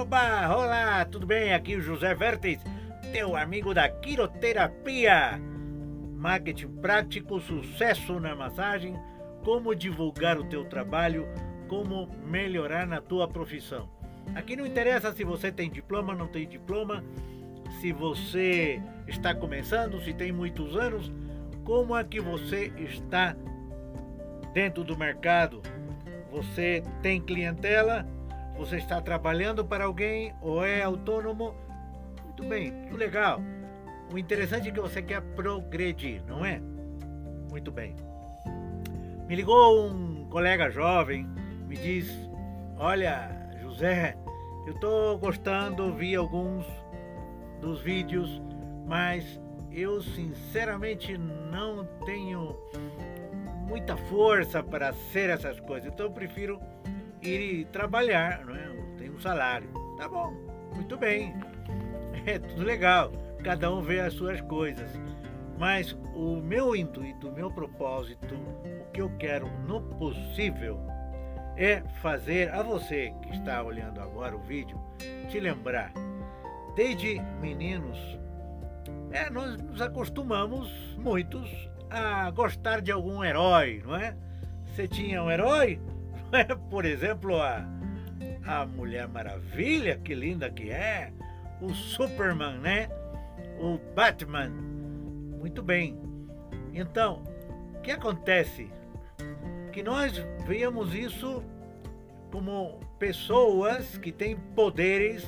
Oba, olá, tudo bem? Aqui o José Vertes, teu amigo da quiroterapia. Marketing prático, sucesso na massagem, como divulgar o teu trabalho, como melhorar na tua profissão. Aqui não interessa se você tem diploma, não tem diploma, se você está começando, se tem muitos anos, como é que você está dentro do mercado. Você tem clientela? Você está trabalhando para alguém ou é autônomo? Muito bem, tudo legal. O interessante é que você quer progredir, não é? Muito bem. Me ligou um colega jovem, me diz: Olha, José, eu estou gostando, vi alguns dos vídeos, mas eu sinceramente não tenho muita força para ser essas coisas. Então eu prefiro ir trabalhar, não é? Tenho um salário. Tá bom, muito bem. É tudo legal. Cada um vê as suas coisas. Mas o meu intuito, o meu propósito, o que eu quero no possível é fazer a você que está olhando agora o vídeo te lembrar. Desde meninos, é, nós nos acostumamos muitos a gostar de algum herói, não é? Você tinha um herói, é? por exemplo, a, a Mulher Maravilha, que linda que é, o Superman, né? O Batman. Muito bem. Então, o que acontece? Que nós veíamos isso como pessoas que têm poderes,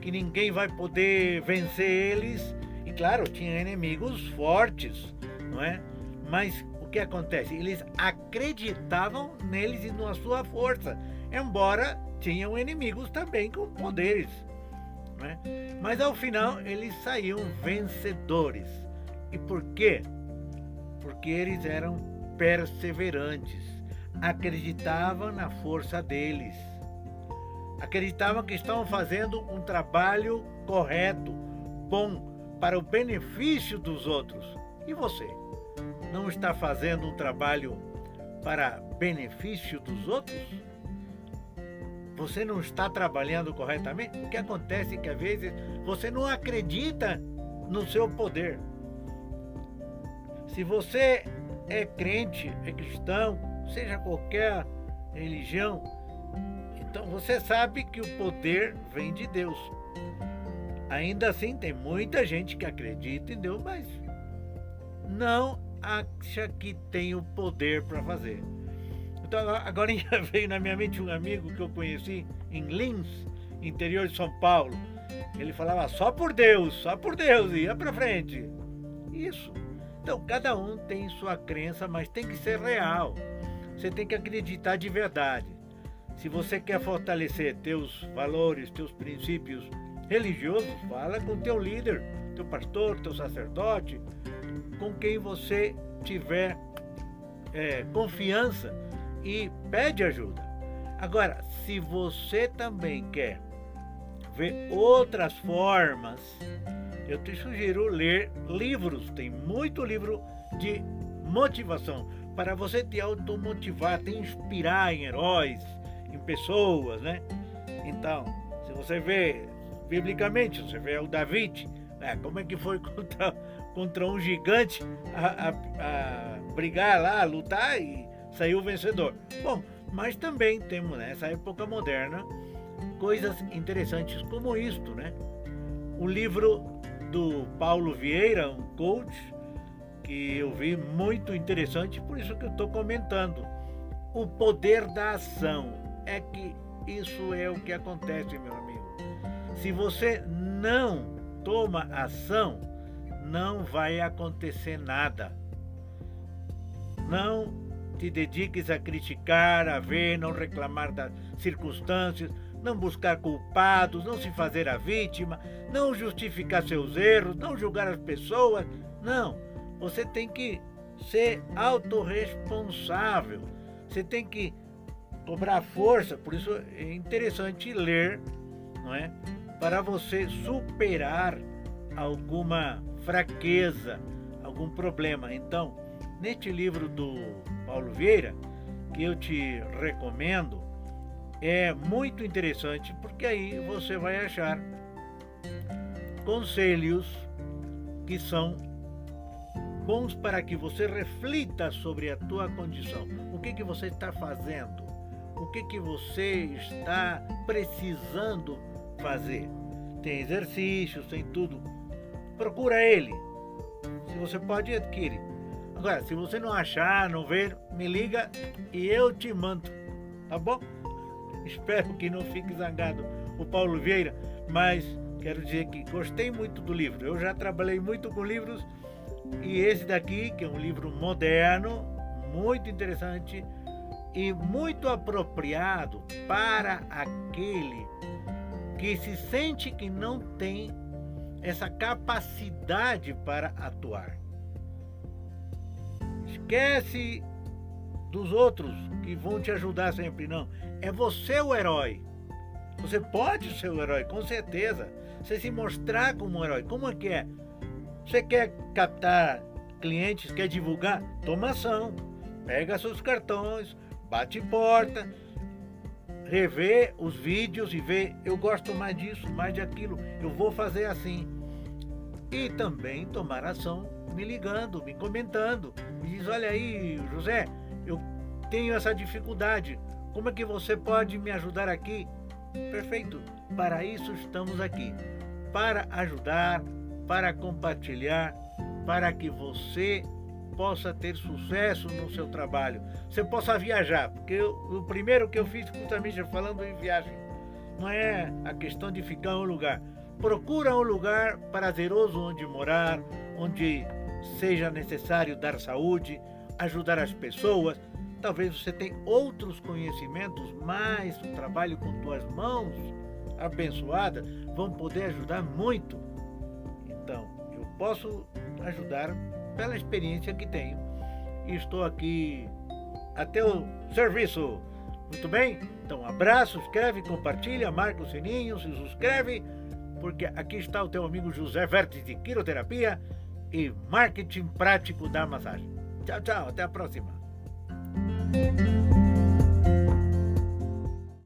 que ninguém vai poder vencer eles. E claro, tinha inimigos fortes, não é? Mas o que acontece? Eles acreditavam neles e na sua força, embora tinham inimigos também com poderes. Não é? Mas ao final eles saíam vencedores. E por quê? Porque eles eram perseverantes, acreditavam na força deles, acreditavam que estavam fazendo um trabalho correto, bom, para o benefício dos outros. E você? Não está fazendo um trabalho para benefício dos outros? Você não está trabalhando corretamente? O que acontece é que às vezes você não acredita no seu poder. Se você é crente, é cristão, seja qualquer religião, então você sabe que o poder vem de Deus. Ainda assim, tem muita gente que acredita em Deus, mas não acha que tem o poder para fazer. Então agora veio na minha mente um amigo que eu conheci em Lins, interior de São Paulo. Ele falava só por Deus, só por Deus, ia para frente. Isso. Então cada um tem sua crença, mas tem que ser real. Você tem que acreditar de verdade. Se você quer fortalecer teus valores, teus princípios religiosos, fala com teu líder, teu pastor, teu sacerdote, com quem você tiver é, confiança e pede ajuda. Agora, se você também quer ver outras formas, eu te sugiro ler livros. Tem muito livro de motivação para você te automotivar, te inspirar em heróis, em pessoas, né? Então, se você vê biblicamente, você vê o David, né? como é que foi contra contra um gigante a, a, a brigar lá, a lutar e saiu vencedor. Bom, mas também temos nessa época moderna coisas interessantes como isto, né? O livro do Paulo Vieira, um coach, que eu vi muito interessante, por isso que eu estou comentando. O poder da ação é que isso é o que acontece, meu amigo. Se você não toma ação, não vai acontecer nada. Não te dediques a criticar, a ver, não reclamar das circunstâncias, não buscar culpados, não se fazer a vítima, não justificar seus erros, não julgar as pessoas. Não, você tem que ser autorresponsável. Você tem que cobrar força, por isso é interessante ler, não é? Para você superar alguma fraqueza, algum problema. Então, neste livro do Paulo Vieira, que eu te recomendo, é muito interessante porque aí você vai achar conselhos que são bons para que você reflita sobre a tua condição. O que que você está fazendo? O que que você está precisando fazer? Tem exercícios, tem tudo. Procura ele. Se você pode, adquire. Agora, se você não achar, não ver, me liga e eu te mando. Tá bom? Espero que não fique zangado o Paulo Vieira, mas quero dizer que gostei muito do livro. Eu já trabalhei muito com livros e esse daqui, que é um livro moderno, muito interessante e muito apropriado para aquele que se sente que não tem essa capacidade para atuar. Esquece dos outros que vão te ajudar sempre, não. É você o herói. Você pode ser o herói, com certeza. Você se mostrar como um herói. Como é que é? Você quer captar clientes, quer divulgar? Toma ação. Pega seus cartões, bate porta, revê os vídeos e vê, eu gosto mais disso, mais de aquilo, eu vou fazer assim. E também tomar ação me ligando, me comentando. Me diz, olha aí, José, eu tenho essa dificuldade. Como é que você pode me ajudar aqui? Perfeito. Para isso estamos aqui. Para ajudar, para compartilhar, para que você possa ter sucesso no seu trabalho, você possa viajar, porque eu, o primeiro que eu fiz justamente falando em viagem, não é a questão de ficar em um lugar. Procura um lugar prazeroso onde morar, onde seja necessário dar saúde, ajudar as pessoas. Talvez você tenha outros conhecimentos, mas o trabalho com tuas mãos abençoadas vão poder ajudar muito. Então, eu posso ajudar pela experiência que tenho estou aqui a teu serviço. Muito bem? Então, abraço, escreve, compartilha, marca o sininho, se inscreve, porque aqui está o teu amigo José Vertes de Quiroterapia e marketing prático da massagem. Tchau, tchau, até a próxima.